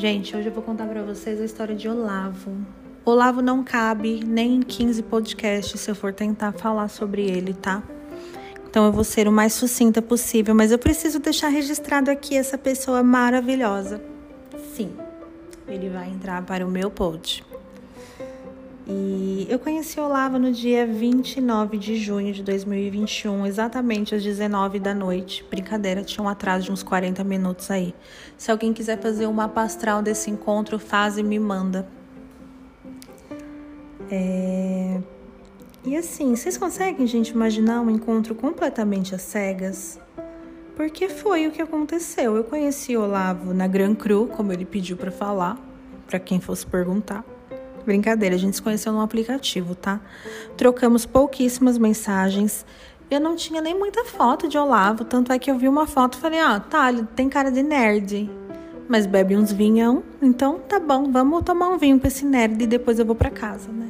Gente, hoje eu vou contar para vocês a história de Olavo. Olavo não cabe nem em 15 podcasts se eu for tentar falar sobre ele, tá? Então eu vou ser o mais sucinta possível, mas eu preciso deixar registrado aqui essa pessoa maravilhosa. Sim, ele vai entrar para o meu pod. E eu conheci Olavo no dia 29 de junho de 2021, exatamente às 19 da noite. Brincadeira, tinha um atraso de uns 40 minutos aí. Se alguém quiser fazer uma mapa astral desse encontro, faz e me manda. É... E assim, vocês conseguem, gente, imaginar um encontro completamente às cegas? Porque foi o que aconteceu. Eu conheci Olavo na Gran Cru, como ele pediu para falar, para quem fosse perguntar. Brincadeira, a gente se conheceu num aplicativo, tá? Trocamos pouquíssimas mensagens. Eu não tinha nem muita foto de Olavo, tanto é que eu vi uma foto e falei: ah, tá, ele tem cara de nerd. Mas bebe uns vinhão, então tá bom, vamos tomar um vinho com esse nerd e depois eu vou para casa, né?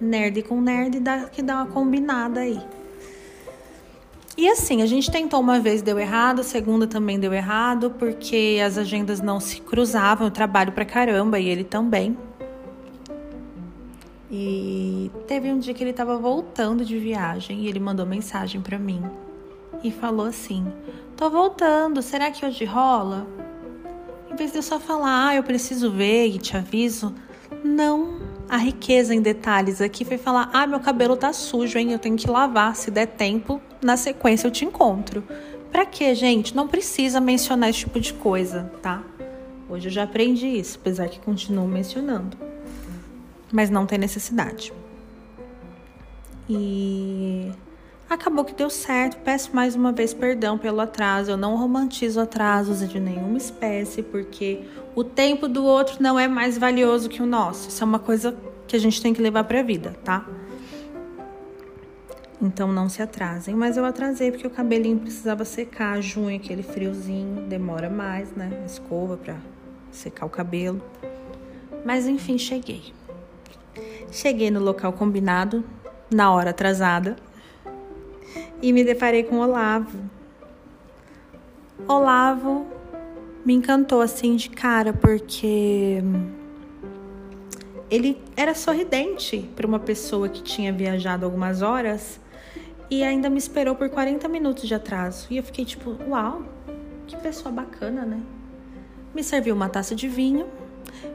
Nerd com nerd dá, que dá uma combinada aí. E assim, a gente tentou uma vez, deu errado, a segunda também deu errado, porque as agendas não se cruzavam, eu trabalho pra caramba e ele também. E teve um dia que ele estava voltando de viagem e ele mandou mensagem para mim e falou assim: "Tô voltando, será que hoje rola?" Em vez de eu só falar: "Ah, eu preciso ver e te aviso", não. A riqueza em detalhes aqui foi falar: "Ah, meu cabelo tá sujo, hein? Eu tenho que lavar, se der tempo, na sequência eu te encontro". Pra quê, gente? Não precisa mencionar esse tipo de coisa, tá? Hoje eu já aprendi isso, apesar que continuo mencionando mas não tem necessidade. E acabou que deu certo. Peço mais uma vez perdão pelo atraso. Eu não romantizo atrasos de nenhuma espécie, porque o tempo do outro não é mais valioso que o nosso. Isso é uma coisa que a gente tem que levar para a vida, tá? Então não se atrasem. Mas eu atrasei porque o cabelinho precisava secar. Junho, aquele friozinho, demora mais, né? Escova para secar o cabelo. Mas enfim, cheguei. Cheguei no local combinado, na hora atrasada, e me deparei com Olavo. Olavo me encantou assim de cara porque ele era sorridente para uma pessoa que tinha viajado algumas horas e ainda me esperou por 40 minutos de atraso. E eu fiquei tipo, uau, que pessoa bacana, né? Me serviu uma taça de vinho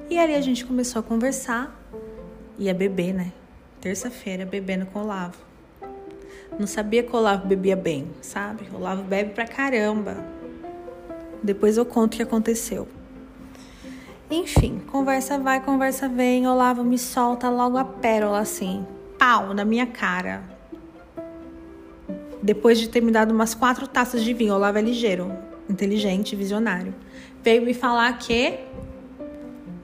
e ali a gente começou a conversar ia beber, né? Terça-feira, bebendo com o Olavo. Não sabia que o Olavo bebia bem, sabe? O Olavo bebe pra caramba. Depois eu conto o que aconteceu. Enfim, conversa vai, conversa vem. Olavo me solta logo a pérola assim, pau, na minha cara. Depois de ter me dado umas quatro taças de vinho, Olavo é ligeiro, inteligente, visionário. Veio me falar que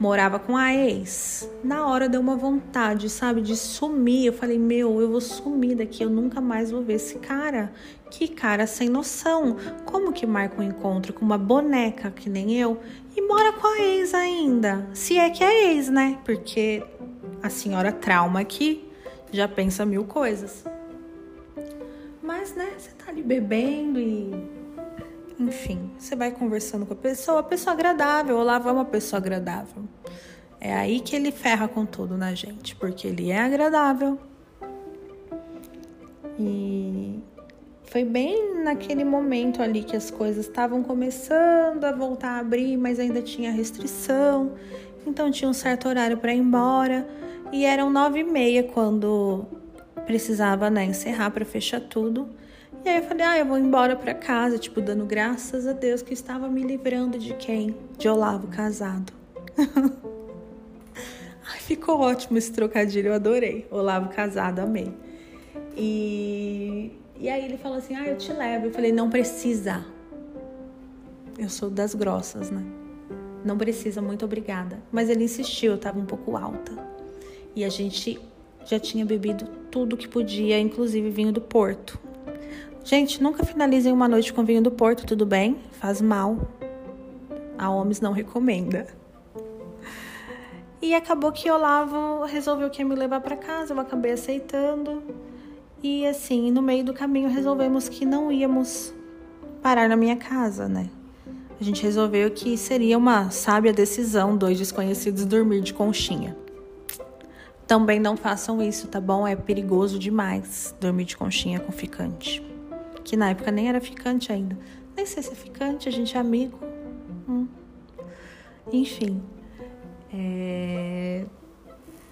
morava com a ex. Na hora deu uma vontade, sabe, de sumir. Eu falei, meu, eu vou sumir daqui, eu nunca mais vou ver esse cara. Que cara sem noção. Como que marca um encontro com uma boneca que nem eu e mora com a ex ainda? Se é que é ex, né? Porque a senhora trauma aqui já pensa mil coisas. Mas, né, você tá ali bebendo e enfim, você vai conversando com a pessoa, a pessoa agradável, o Olavo é uma pessoa agradável. É aí que ele ferra com tudo na gente, porque ele é agradável. E foi bem naquele momento ali que as coisas estavam começando a voltar a abrir, mas ainda tinha restrição. Então tinha um certo horário para ir embora. E eram nove e meia quando precisava né, encerrar para fechar tudo. E aí eu falei, ah, eu vou embora para casa, tipo, dando graças a Deus que estava me livrando de quem? De Olavo casado. Ai, ficou ótimo esse trocadilho, eu adorei. Olavo casado, amei. E, e aí ele falou assim, ah, eu te levo. Eu falei, não precisa. Eu sou das grossas, né? Não precisa, muito obrigada. Mas ele insistiu, eu tava um pouco alta. E a gente já tinha bebido tudo que podia, inclusive vinho do Porto. Gente, nunca finalizem uma noite com vinho do Porto, tudo bem? Faz mal. A Homens não recomenda. E acabou que Olavo resolveu que ia me levar para casa, eu acabei aceitando. E assim, no meio do caminho resolvemos que não íamos parar na minha casa, né? a gente resolveu que seria uma sábia decisão dois desconhecidos dormir de conchinha. Também não façam isso, tá bom? É perigoso demais dormir de conchinha com ficante. Que na época nem era ficante ainda. Nem sei se é ficante, a gente é amigo. Hum. Enfim. É...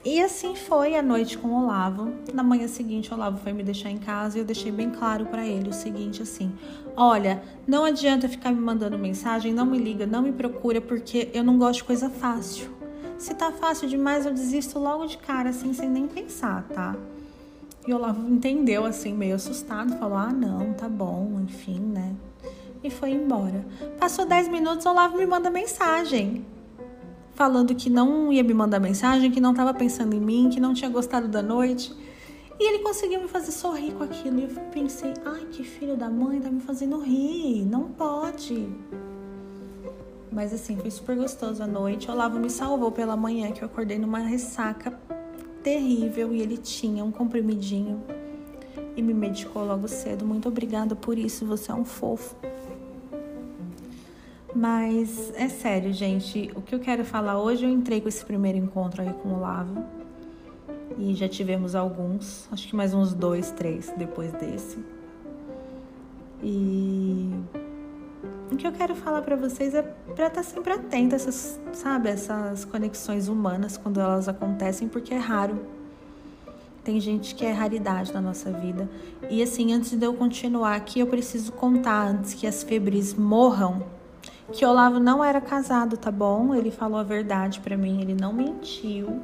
E assim foi a noite com o Olavo. Na manhã seguinte, o Olavo foi me deixar em casa e eu deixei bem claro para ele o seguinte assim: "Olha, não adianta ficar me mandando mensagem, não me liga, não me procura porque eu não gosto de coisa fácil. Se tá fácil demais, eu desisto logo de cara assim, sem nem pensar, tá?" E o Olavo entendeu assim, meio assustado, falou: "Ah, não, tá bom, enfim, né?" E foi embora. Passou 10 minutos, o Olavo me manda mensagem falando que não ia me mandar mensagem, que não estava pensando em mim, que não tinha gostado da noite. E ele conseguiu me fazer sorrir com aquilo. E eu pensei, ai, que filho da mãe, tá me fazendo rir. Não pode. Mas assim, foi super gostoso a noite. O Olavo me salvou pela manhã, que eu acordei numa ressaca terrível. E ele tinha um comprimidinho e me medicou logo cedo. Muito obrigada por isso, você é um fofo. Mas é sério, gente. O que eu quero falar hoje, eu entrei com esse primeiro encontro aí com o Lavo. E já tivemos alguns, acho que mais uns dois, três depois desse. E o que eu quero falar para vocês é para estar tá sempre atenta a essas, sabe, essas conexões humanas quando elas acontecem, porque é raro. Tem gente que é raridade na nossa vida. E assim, antes de eu continuar aqui, eu preciso contar antes que as febres morram que Olavo não era casado, tá bom? Ele falou a verdade para mim, ele não mentiu.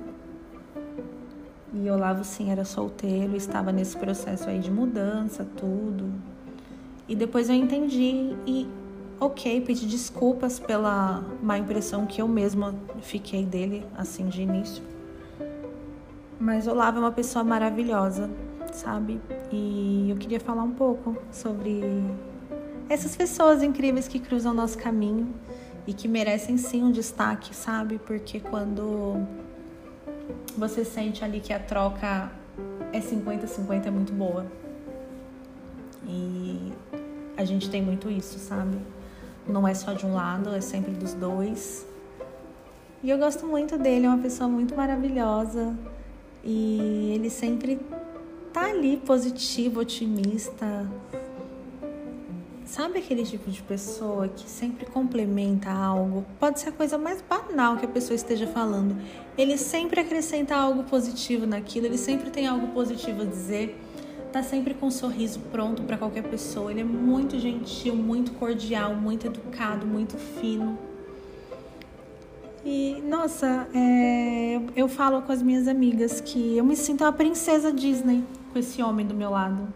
E Olavo sim era solteiro, estava nesse processo aí de mudança, tudo. E depois eu entendi e ok, pedi desculpas pela má impressão que eu mesma fiquei dele assim de início. Mas Olavo é uma pessoa maravilhosa, sabe? E eu queria falar um pouco sobre essas pessoas incríveis que cruzam nosso caminho e que merecem sim um destaque, sabe? Porque quando você sente ali que a troca é 50-50 é muito boa. E a gente tem muito isso, sabe? Não é só de um lado, é sempre dos dois. E eu gosto muito dele, é uma pessoa muito maravilhosa. E ele sempre tá ali positivo, otimista, Sabe aquele tipo de pessoa que sempre complementa algo? Pode ser a coisa mais banal que a pessoa esteja falando. Ele sempre acrescenta algo positivo naquilo, ele sempre tem algo positivo a dizer. Tá sempre com um sorriso pronto para qualquer pessoa. Ele é muito gentil, muito cordial, muito educado, muito fino. E, nossa, é, eu falo com as minhas amigas que eu me sinto uma princesa Disney com esse homem do meu lado.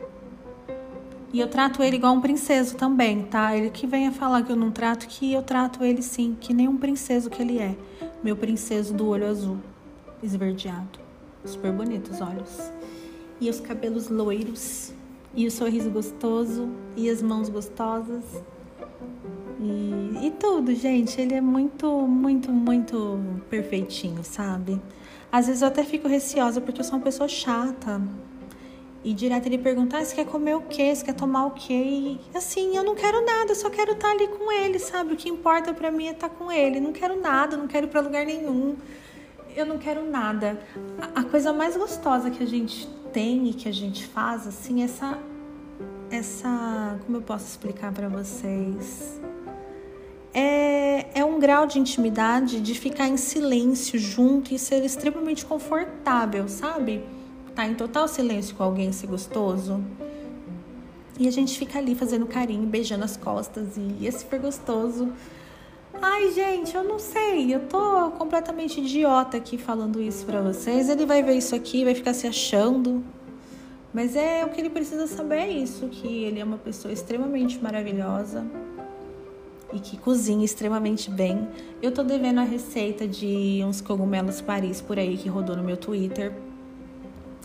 E eu trato ele igual um princeso também, tá? Ele que venha falar que eu não trato, que eu trato ele sim, que nem um princeso que ele é. Meu princeso do olho azul, esverdeado. Super bonitos os olhos. E os cabelos loiros. E o sorriso gostoso. E as mãos gostosas. E, e tudo, gente. Ele é muito, muito, muito perfeitinho, sabe? Às vezes eu até fico receosa porque eu sou uma pessoa chata. E direto ele perguntar: ah, você quer comer o quê? Você quer tomar o quê? E assim, eu não quero nada, eu só quero estar ali com ele, sabe? O que importa para mim é estar com ele. Não quero nada, não quero ir pra lugar nenhum. Eu não quero nada. A, a coisa mais gostosa que a gente tem e que a gente faz, assim, essa. Essa. Como eu posso explicar para vocês? É, é um grau de intimidade de ficar em silêncio junto e ser extremamente confortável, sabe? tá em total silêncio com alguém se gostoso. E a gente fica ali fazendo carinho, beijando as costas e é super gostoso. Ai, gente, eu não sei, eu tô completamente idiota aqui falando isso para vocês. Ele vai ver isso aqui, vai ficar se achando. Mas é o que ele precisa saber é isso, que ele é uma pessoa extremamente maravilhosa e que cozinha extremamente bem. Eu tô devendo a receita de uns cogumelos Paris por aí que rodou no meu Twitter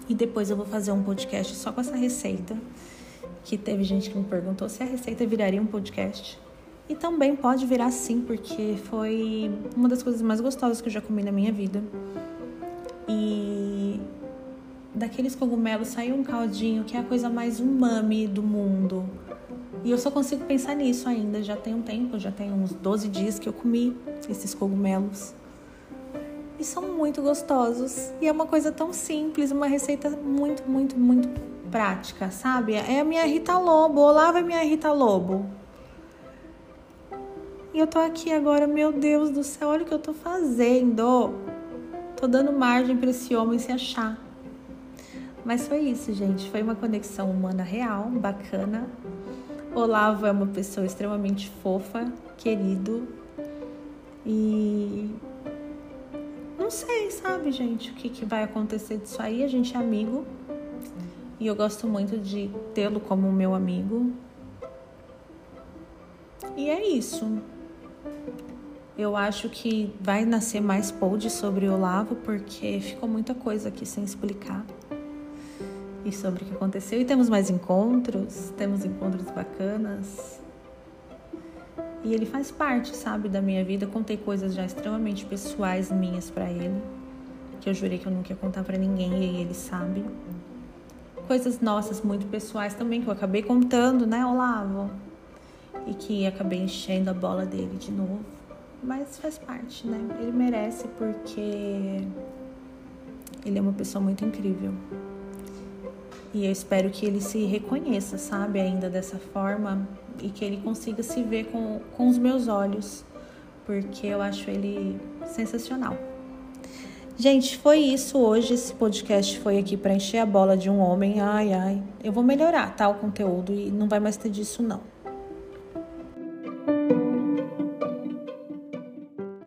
e depois eu vou fazer um podcast só com essa receita, que teve gente que me perguntou se a receita viraria um podcast. E também pode virar sim, porque foi uma das coisas mais gostosas que eu já comi na minha vida. E daqueles cogumelos saiu um caldinho que é a coisa mais umami do mundo. E eu só consigo pensar nisso ainda. Já tem um tempo, já tem uns 12 dias que eu comi esses cogumelos. E são muito gostosos. E é uma coisa tão simples, uma receita muito, muito, muito prática, sabe? É a minha Rita Lobo. Olá, é minha Rita Lobo. E eu tô aqui agora, meu Deus do céu, olha o que eu tô fazendo. Tô dando margem para esse homem se achar. Mas foi isso, gente. Foi uma conexão humana real, bacana. Olavo é uma pessoa extremamente fofa, querido. E não sei, sabe, gente, o que, que vai acontecer disso aí. A gente é amigo. E eu gosto muito de tê-lo como meu amigo. E é isso. Eu acho que vai nascer mais pod sobre o Olavo, porque ficou muita coisa aqui sem explicar. E sobre o que aconteceu. E temos mais encontros, temos encontros bacanas. E ele faz parte, sabe, da minha vida. Contei coisas já extremamente pessoais minhas para ele, que eu jurei que eu nunca ia contar para ninguém e ele sabe. Coisas nossas muito pessoais também que eu acabei contando, né, Olavo? E que acabei enchendo a bola dele de novo mas faz parte, né? Ele merece porque ele é uma pessoa muito incrível. E eu espero que ele se reconheça, sabe, ainda dessa forma e que ele consiga se ver com, com os meus olhos, porque eu acho ele sensacional. Gente, foi isso hoje. Esse podcast foi aqui para encher a bola de um homem. Ai, ai. Eu vou melhorar, tá? O conteúdo e não vai mais ter disso, não.